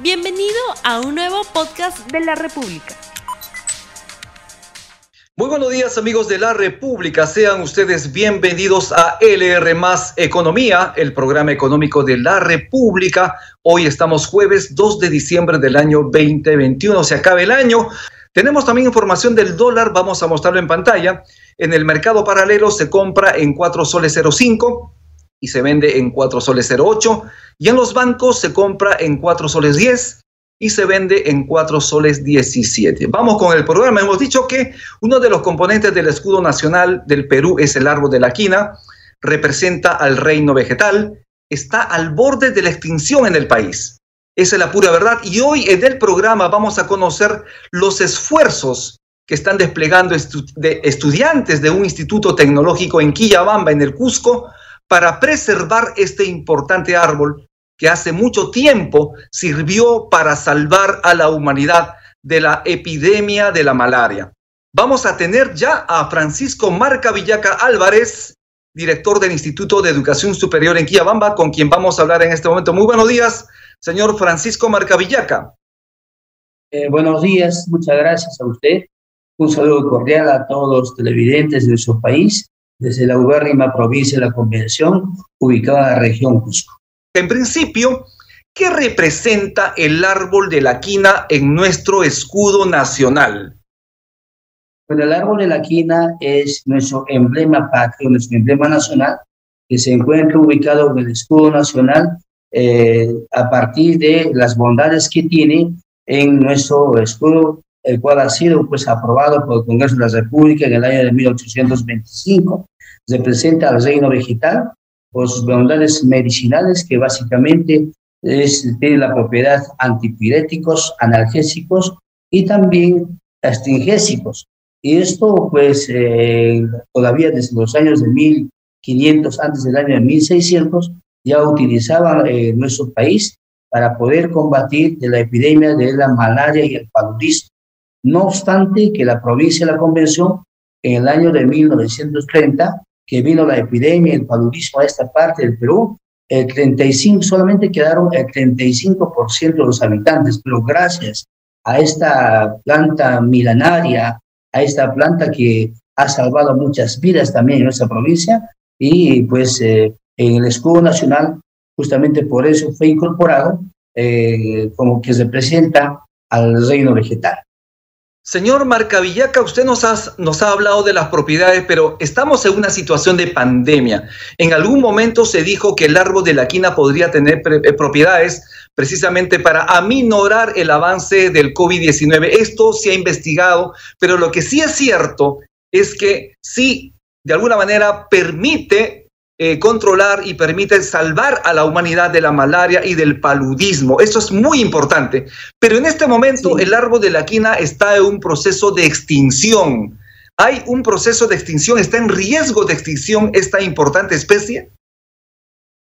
Bienvenido a un nuevo podcast de la República. Muy buenos días amigos de la República, sean ustedes bienvenidos a LR Más Economía, el programa económico de la República. Hoy estamos jueves 2 de diciembre del año 2021, se acaba el año. Tenemos también información del dólar, vamos a mostrarlo en pantalla. En el mercado paralelo se compra en 4 soles 05 y se vende en 4 soles 08 y en los bancos se compra en 4 soles 10 y se vende en 4 soles 17. Vamos con el programa. Hemos dicho que uno de los componentes del escudo nacional del Perú es el árbol de la quina, representa al reino vegetal, está al borde de la extinción en el país. Esa es la pura verdad. Y hoy en el programa vamos a conocer los esfuerzos que están desplegando de estudiantes de un instituto tecnológico en Quillabamba, en el Cusco, para preservar este importante árbol que hace mucho tiempo sirvió para salvar a la humanidad de la epidemia de la malaria. Vamos a tener ya a Francisco Marca Villaca Álvarez, director del Instituto de Educación Superior en Quillabamba, con quien vamos a hablar en este momento. Muy buenos días, señor Francisco Marca Villaca. Eh, buenos días, muchas gracias a usted. Un saludo cordial a todos los televidentes de nuestro país desde la ubérrima provincia de la Convención, ubicada en la región Cusco. En principio, ¿qué representa el árbol de la quina en nuestro escudo nacional? Bueno, el árbol de la quina es nuestro emblema patrio, nuestro emblema nacional, que se encuentra ubicado en el escudo nacional eh, a partir de las bondades que tiene en nuestro escudo el cual ha sido pues aprobado por el Congreso de la República en el año de 1825. Representa al reino vegetal por sus bondades medicinales que básicamente es, tiene la propiedad antipiréticos, analgésicos y también astringésicos. Y esto pues eh, todavía desde los años de 1500, antes del año de 1600, ya utilizaban eh, nuestro país para poder combatir de la epidemia de la malaria y el paludismo. No obstante que la provincia de la Convención, en el año de 1930, que vino la epidemia, el paludismo a esta parte del Perú, el 35, solamente quedaron el 35% de los habitantes, pero gracias a esta planta milenaria, a esta planta que ha salvado muchas vidas también en nuestra provincia, y pues eh, en el escudo nacional, justamente por eso fue incorporado eh, como que representa al reino vegetal. Señor Marcavillaca, usted nos, ha hablado de las propiedades, pero estamos en una situación de pandemia. En algún momento se dijo que el árbol de la quina podría tener eh, propiedades precisamente para aminorar el avance del COVID-19. Esto se ha investigado, pero lo que sí es cierto es que sí, de alguna manera, permite eh, controlar y permite salvar a la humanidad de la malaria y del paludismo. Eso es muy importante. Pero en este momento el árbol de la quina está en un proceso de extinción. ¿Hay un proceso de extinción? ¿Está en riesgo de extinción esta importante especie?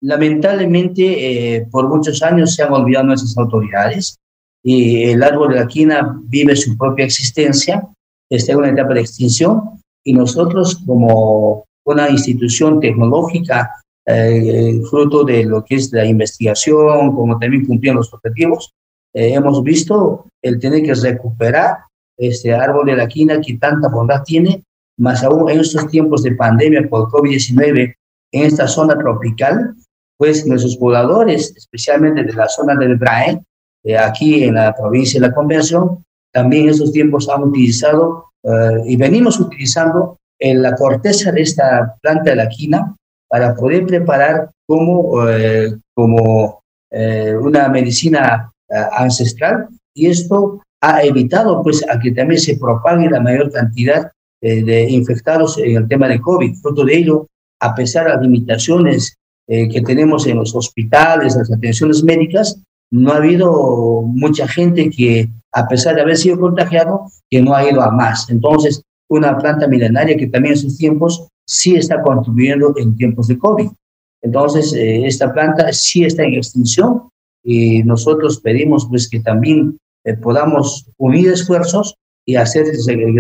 Lamentablemente, eh, por muchos años se han olvidado nuestras autoridades y el árbol de la quina vive su propia existencia, está en una etapa de extinción y nosotros como una institución tecnológica eh, fruto de lo que es la investigación, como también cumplían los objetivos, eh, hemos visto el tener que recuperar este árbol de la quina que tanta bondad tiene, más aún en estos tiempos de pandemia por COVID-19 en esta zona tropical, pues nuestros pobladores, especialmente de la zona del BRAE, eh, aquí en la provincia de la Convención, también en estos tiempos han utilizado y venimos utilizando en la corteza de esta planta de la quina para poder preparar como, eh, como eh, una medicina eh, ancestral y esto ha evitado pues a que también se propague la mayor cantidad de infectados en el tema de COVID. Fruto de ello, a pesar de las limitaciones que tenemos en los hospitales, las atenciones médicas, no ha habido mucha gente que, a pesar de haber sido contagiado, que no ha ido a más. Entonces, una planta milenaria que también en sus tiempos sí está contribuyendo en tiempos de COVID. Entonces, eh, esta planta sí está en extinción y nosotros pedimos pues que también eh, podamos unir esfuerzos y hacer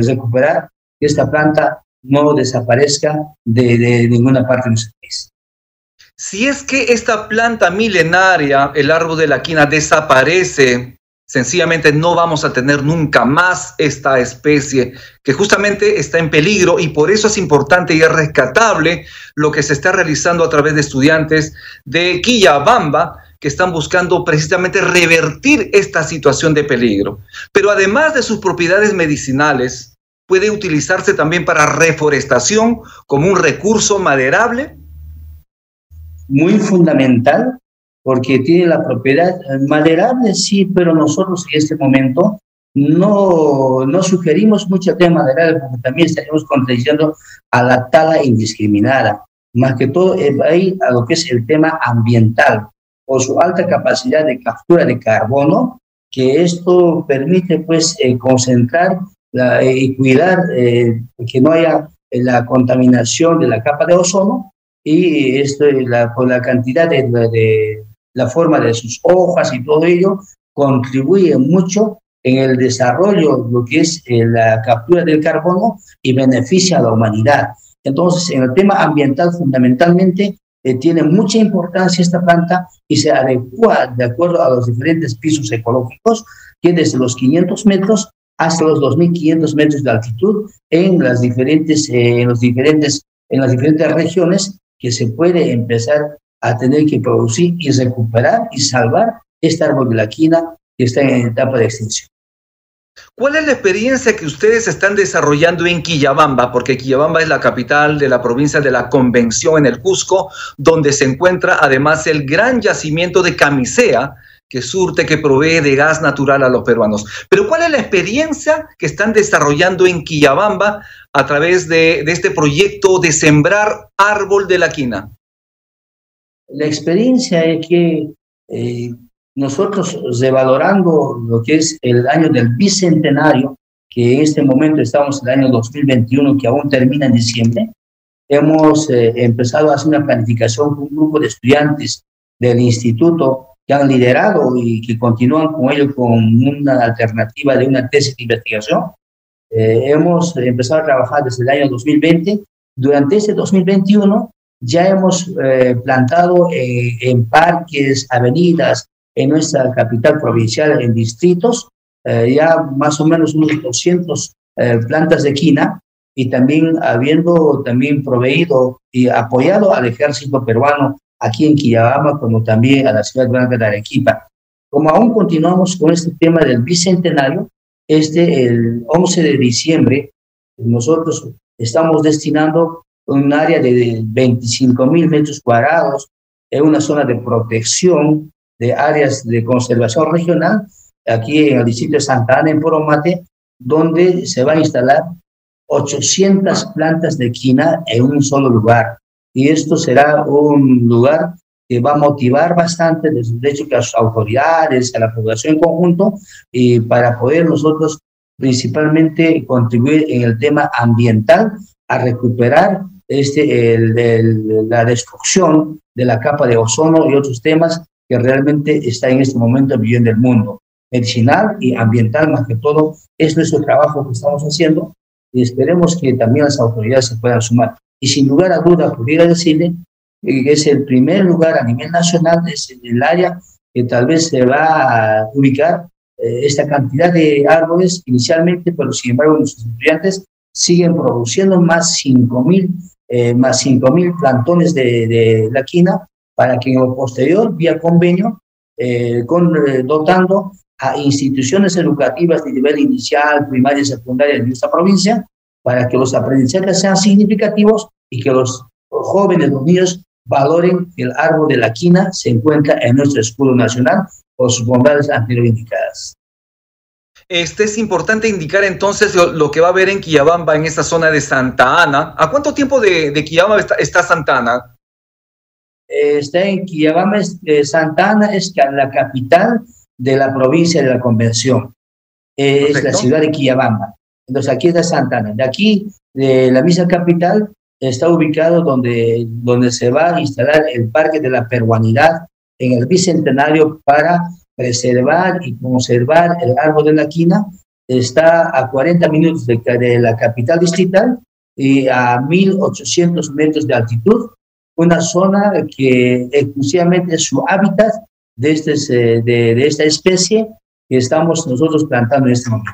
recuperar que esta planta no desaparezca de, de ninguna parte de nuestro país. Si es que esta planta milenaria, el árbol de la quina, desaparece, sencillamente no vamos a tener nunca más esta especie que justamente está en peligro y por eso es importante y es rescatable lo que se está realizando a través de estudiantes de Quillabamba que están buscando precisamente revertir esta situación de peligro. Pero además de sus propiedades medicinales, puede utilizarse también para reforestación como un recurso maderable muy fundamental porque tiene la propiedad maderable, sí, pero nosotros en este momento no, no sugerimos mucho tema maderable porque también estaremos contradiciendo a la tala indiscriminada. Más que todo, eh, ahí a lo que es el tema ambiental, o su alta capacidad de captura de carbono, que esto permite pues eh, concentrar la, eh, y cuidar que no haya la contaminación de la capa de ozono y esto, la, por la cantidad de, de, la forma de sus hojas y todo ello, contribuye mucho en el desarrollo, lo que es eh, la captura del carbono y beneficia a la humanidad. Entonces, en el tema ambiental, fundamentalmente, eh, tiene mucha importancia esta planta y se adecua de acuerdo a los diferentes pisos ecológicos, que desde los 500 metros hasta los 2.500 metros de altitud en las diferentes, eh, los diferentes, en las diferentes regiones que se puede empezar a tener que producir y recuperar y salvar este árbol de la quina que está en etapa de extinción. ¿Cuál es la experiencia que ustedes están desarrollando en Quillabamba? Porque Quillabamba es la capital de la provincia de la Convención en el Cusco, donde se encuentra además el gran yacimiento de Camisea, que surte, que provee de gas natural a los peruanos. Pero ¿cuál es la experiencia que están desarrollando en Quillabamba a través de, este proyecto de sembrar árbol de la quina? La experiencia es que eh, nosotros revalorando lo que es el año del bicentenario, que en este momento estamos en el año 2021, que aún termina en diciembre, hemos eh, empezado a hacer una planificación con un grupo de estudiantes del instituto que han liderado y que continúan con ello con una alternativa de una tesis de investigación. Eh, hemos empezado a trabajar desde el año 2020. Durante este 2021 ya hemos eh, plantado eh, en parques, avenidas, en nuestra capital provincial, en distritos, ya más o menos unos 200 plantas de quina y también habiendo también proveído y apoyado al ejército peruano aquí en Quillabamba, como también a la ciudad grande de Arequipa. Como aún continuamos con este tema del bicentenario, este, el 11 de diciembre, nosotros estamos destinando un área de 25 mil metros cuadrados en una zona de protección de áreas de conservación regional, aquí en el distrito de Santa Ana, en Poromate, donde se va a instalar 800 plantas de quina en un solo lugar. Y esto será un lugar que va a motivar bastante, de hecho, que a las autoridades, a la población en conjunto, y para poder nosotros principalmente contribuir en el tema ambiental a recuperar este, el, la destrucción de la capa de ozono y otros temas que realmente está en este momento viviendo el mundo. Medicinal y ambiental, más que todo, es nuestro trabajo que estamos haciendo y esperemos que también las autoridades se puedan sumar y sin lugar a duda pudiera decirle que es el primer lugar a nivel nacional, es el área que tal vez se va a ubicar eh, esta cantidad de árboles inicialmente, pero sin embargo nuestros estudiantes siguen produciendo más 5.000 eh, más 5.000 plantones de, la quina para que en lo posterior, vía convenio, eh, con, eh, dotando a instituciones educativas de nivel inicial, primaria y secundaria de nuestra provincia, para que los aprendizajes sean significativos y que los jóvenes, los niños, valoren que el árbol de la quina se encuentra en nuestro escudo nacional por sus bondades anteriormente indicadas. Este es importante indicar entonces lo, que va a haber en Quillabamba, en esta zona de Santa Ana. ¿A cuánto tiempo de, de Quillabamba está, Santa Ana? está en Quillabamba, eh, Santa Ana es la capital de la provincia de la Convención. es la ciudad de Quillabamba. Entonces aquí está Santana. De aquí, de la misma capital, está ubicado donde, donde se va a instalar el Parque de la Peruanidad en el Bicentenario para preservar y conservar el árbol de la quina. Está a 40 minutos de, de la capital distrital y a 1.800 metros de altitud. una zona que exclusivamente es su hábitat de, este, de, de esta especie que estamos nosotros plantando en este momento.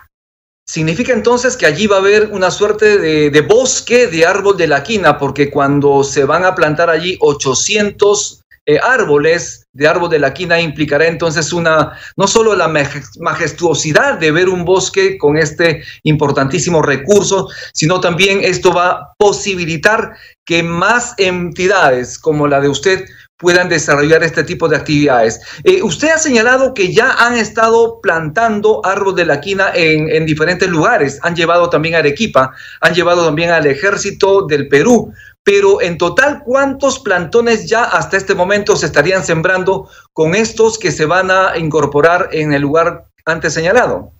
Significa entonces que allí va a haber una suerte de, bosque de árbol de la quina, porque cuando se van a plantar allí 800 eh, árboles de árbol de la quina implicará entonces una, no solo la majestuosidad de ver un bosque con este importantísimo recurso, sino también esto va a posibilitar que más entidades como la de usted puedan desarrollar este tipo de actividades. Eh, usted ha señalado que ya han estado plantando árboles de la quina en, en, diferentes lugares. Han llevado también a Arequipa, han llevado también al ejército del Perú. Pero en total, ¿cuántos plantones ya hasta este momento se estarían sembrando con estos que se van a incorporar en el lugar antes señalado?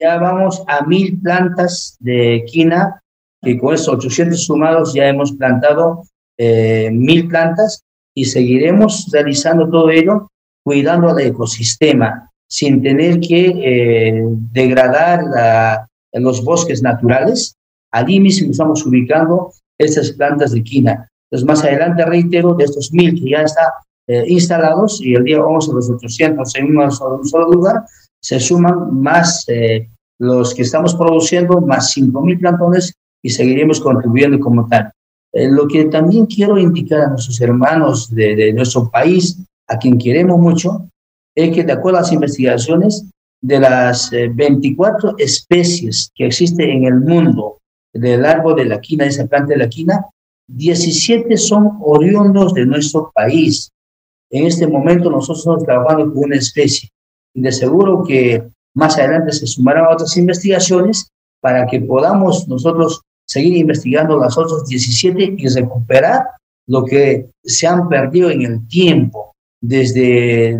Ya vamos a mil plantas de quina y con esos 800 sumados ya hemos plantado eh, mil plantas y seguiremos realizando todo ello cuidando al ecosistema sin tener que eh, degradar los bosques naturales. Allí mismo estamos ubicando estas plantas de quina. Entonces, más adelante, reitero, de estos mil que ya están eh, instalados y el día 11 los 800 en un solo, lugar, se suman más eh, los que estamos produciendo, más 5.000 plantones y seguiremos contribuyendo como tal. Eh, lo que también quiero indicar a nuestros hermanos de, nuestro país, a quien queremos mucho, es que de acuerdo a las investigaciones, de las 24 eh, especies que existen en el mundo del árbol de la quina, esa planta de la quina, 17 son oriundos de nuestro país. En este momento nosotros estamos trabajando con una especie y de seguro que más adelante se sumarán otras investigaciones para que podamos nosotros seguir investigando las otras 17 y recuperar lo que se han perdido en el tiempo desde,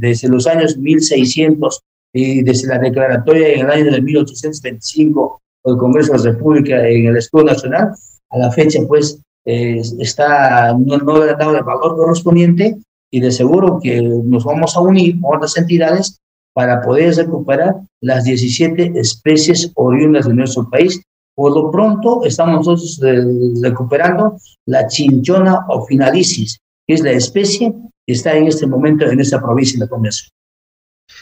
desde los años 1600 y desde la declaratoria en el año de 1825 del Congreso de la República en el Escudo Nacional, a la fecha pues eh, está, no, no le dado el valor correspondiente y de seguro que nos vamos a unir con otras entidades para poder recuperar las 17 especies oriundas de nuestro país por lo pronto estamos nosotros eh, recuperando la chinchona finalicis, que es la especie que está en este momento en esta provincia de Comercio.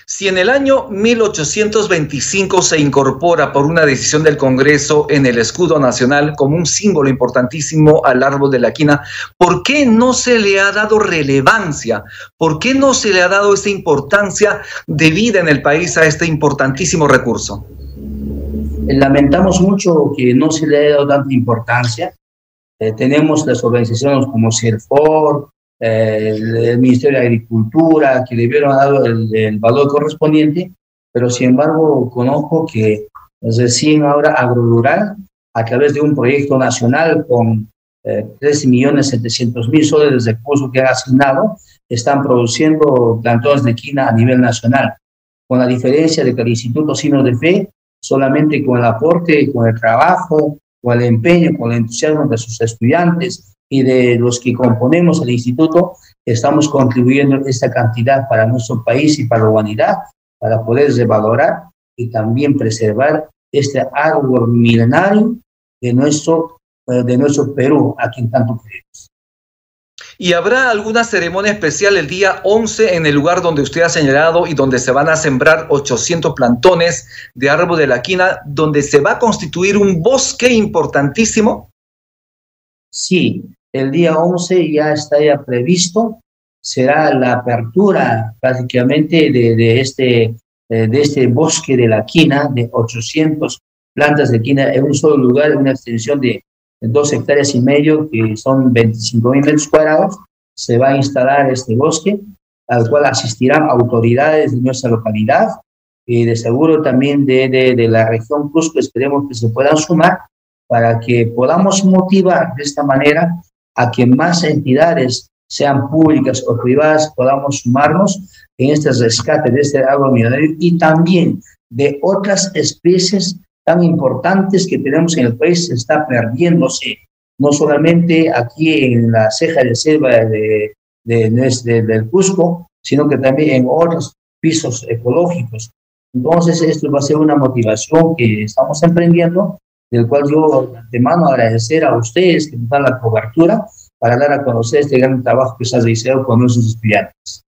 Si en el año 1825 se incorpora por una decisión del Congreso en el escudo nacional como un símbolo importantísimo al árbol de la quina, ¿por qué no se le ha dado relevancia? ¿Por qué no se le ha dado esa importancia de vida en el país a este importantísimo recurso? Lamentamos mucho que no se le haya dado tanta importancia. Eh, tenemos las organizaciones como CERFOR, eh, el, Ministerio de Agricultura, que debieron haber dado el, valor correspondiente, pero sin embargo conozco que recién ahora AgroRural, a través de un proyecto nacional con eh, 3.700.000 soles de recursos que ha asignado, están produciendo plantones de quina a nivel nacional, con la diferencia de que el Instituto Sino de Fe solamente con el aporte, con el trabajo, con el empeño, con el entusiasmo de sus estudiantes y de los que componemos el instituto, estamos contribuyendo esta cantidad para nuestro país y para la humanidad, para poder revalorar y también preservar este árbol milenario de nuestro, eh, de nuestro Perú, a quien tanto queremos. ¿Y habrá alguna ceremonia especial el día 11 en el lugar donde usted ha señalado y donde se van a sembrar 800 plantones de árbol de la quina, donde se va a constituir un bosque importantísimo? Sí, el día 11 ya está ya previsto, será la apertura prácticamente de, este, eh, de este bosque de la quina, de 800 plantas de quina en un solo lugar, en una extensión de dos hectáreas y medio, que son 25 mil metros cuadrados, se va a instalar este bosque, al cual asistirán autoridades de nuestra localidad y de seguro también de, de, la región Cusco, esperemos que se puedan sumar para que podamos motivar de esta manera a que más entidades, sean públicas o privadas, podamos sumarnos en este rescate de este agua milenario y también de otras especies tan importantes que tenemos en el país está perdiéndose, no solamente aquí en la ceja de selva de, de, del Cusco, sino que también en otros pisos ecológicos. Entonces, esto va a ser una motivación que estamos emprendiendo, del cual yo de mano agradecer a ustedes que nos dan la cobertura para dar a conocer este gran trabajo que se ha realizado con nuestros estudiantes.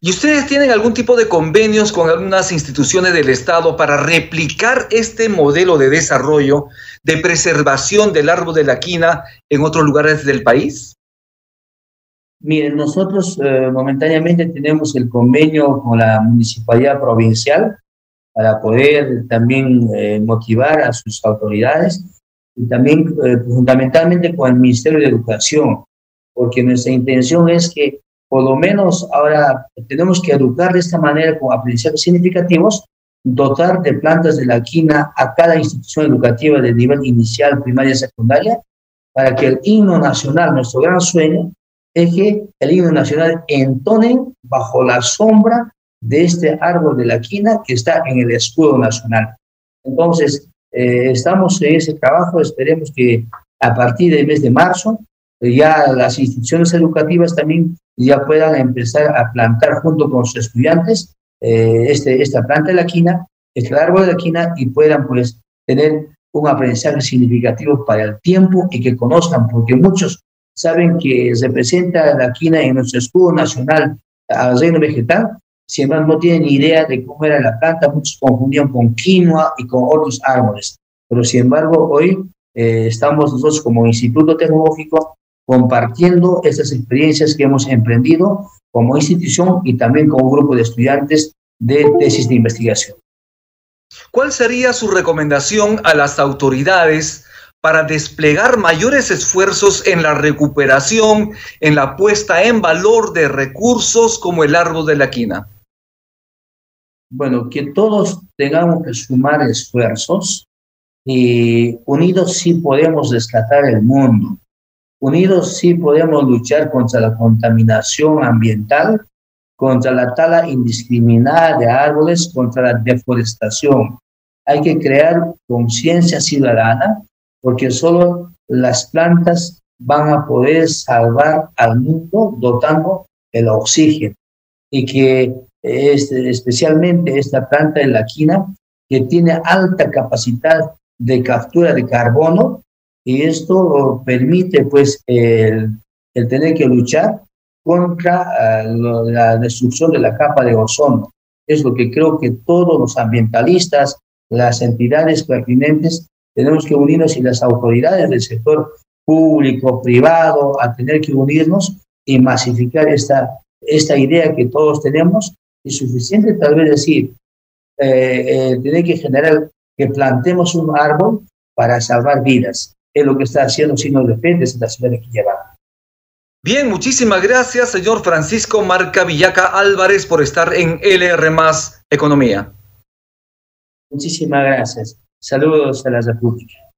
¿Y ustedes tienen algún tipo de convenios con algunas instituciones del Estado para replicar este modelo de desarrollo, de preservación del árbol de la quina en otros lugares del país? Miren, nosotros eh, momentáneamente tenemos el convenio con la Municipalidad Provincial para poder también eh, motivar a sus autoridades y también eh, fundamentalmente con el Ministerio de Educación, porque nuestra intención es que por lo menos ahora tenemos que educar de esta manera con aprendizajes significativos, dotar de plantas de la quina a cada institución educativa de nivel inicial, primaria y secundaria, para que el himno nacional, nuestro gran sueño, es que el himno nacional entone bajo la sombra de este árbol de la quina que está en el escudo nacional. Entonces, eh, estamos en ese trabajo, esperemos que a partir del mes de marzo eh, ya las instituciones educativas también ya puedan empezar a plantar junto con sus estudiantes eh, este, esta planta de la quina, este árbol de la quina y puedan pues tener un aprendizaje significativo para el tiempo y que conozcan, porque muchos saben que representa la quina en nuestro escudo nacional al reino vegetal, sin embargo no tienen idea de cómo era la planta, muchos confundían con quinoa y con otros árboles, pero sin embargo hoy eh, estamos nosotros como Instituto Tecnológico compartiendo estas experiencias que hemos emprendido como institución y también como grupo de estudiantes de tesis de investigación. ¿Cuál sería su recomendación a las autoridades para desplegar mayores esfuerzos en la recuperación, en la puesta en valor de recursos como el árbol de la quina? Bueno, que todos tengamos que sumar esfuerzos y unidos sí podemos rescatar el mundo. Unidos sí podemos luchar contra la contaminación ambiental, contra la tala indiscriminada de árboles, contra la deforestación. Hay que crear conciencia ciudadana porque solo las plantas van a poder salvar al mundo dotando el oxígeno y que este, especialmente esta planta de la quina que tiene alta capacidad de captura de carbono y esto permite pues el, tener que luchar contra eh, la destrucción de la capa de ozono. Es lo que creo que todos los ambientalistas, las entidades pertinentes, tenemos que unirnos y las autoridades del sector público, privado, a tener que unirnos y masificar esta, esta idea que todos tenemos. Es suficiente tal vez decir, eh, eh, tener que generar que plantemos un árbol para salvar vidas es lo que está haciendo Signos Defendes en la ciudad de Quillabamba. Bien, muchísimas gracias, señor Francisco Marca Villaca Álvarez, por estar en LR Más Economía. Muchísimas gracias. Saludos a la República.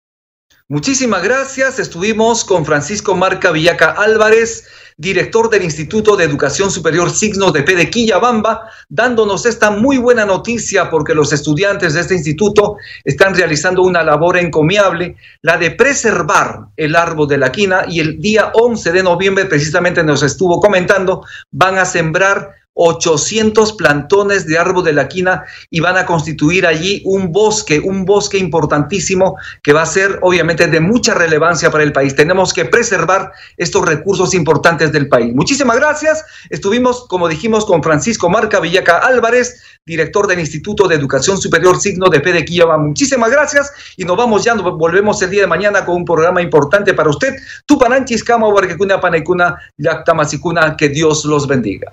Muchísimas gracias. Estuvimos con Francisco Marca Villaca Álvarez director del Instituto de Educación Superior Signos de P de Quillabamba, dándonos esta muy buena noticia porque los estudiantes de este instituto están realizando una labor encomiable, la de preservar el árbol de la quina y el día 11 de noviembre precisamente nos estuvo comentando, van a sembrar 800 plantones de árbol de la quina y van a constituir allí un bosque, un bosque importantísimo que va a ser obviamente de mucha relevancia para el país. Tenemos que preservar estos recursos importantes del país. Muchísimas gracias. Estuvimos, como dijimos, con Francisco Marca Villaca Álvarez, director del Instituto de Educación Superior Signo de P de Muchísimas gracias y nos vamos ya, nos volvemos el día de mañana con un programa importante para usted. Tupananchis, Kama, Huarquecuna, Panecuna, Yactamasicuna, que Dios los bendiga.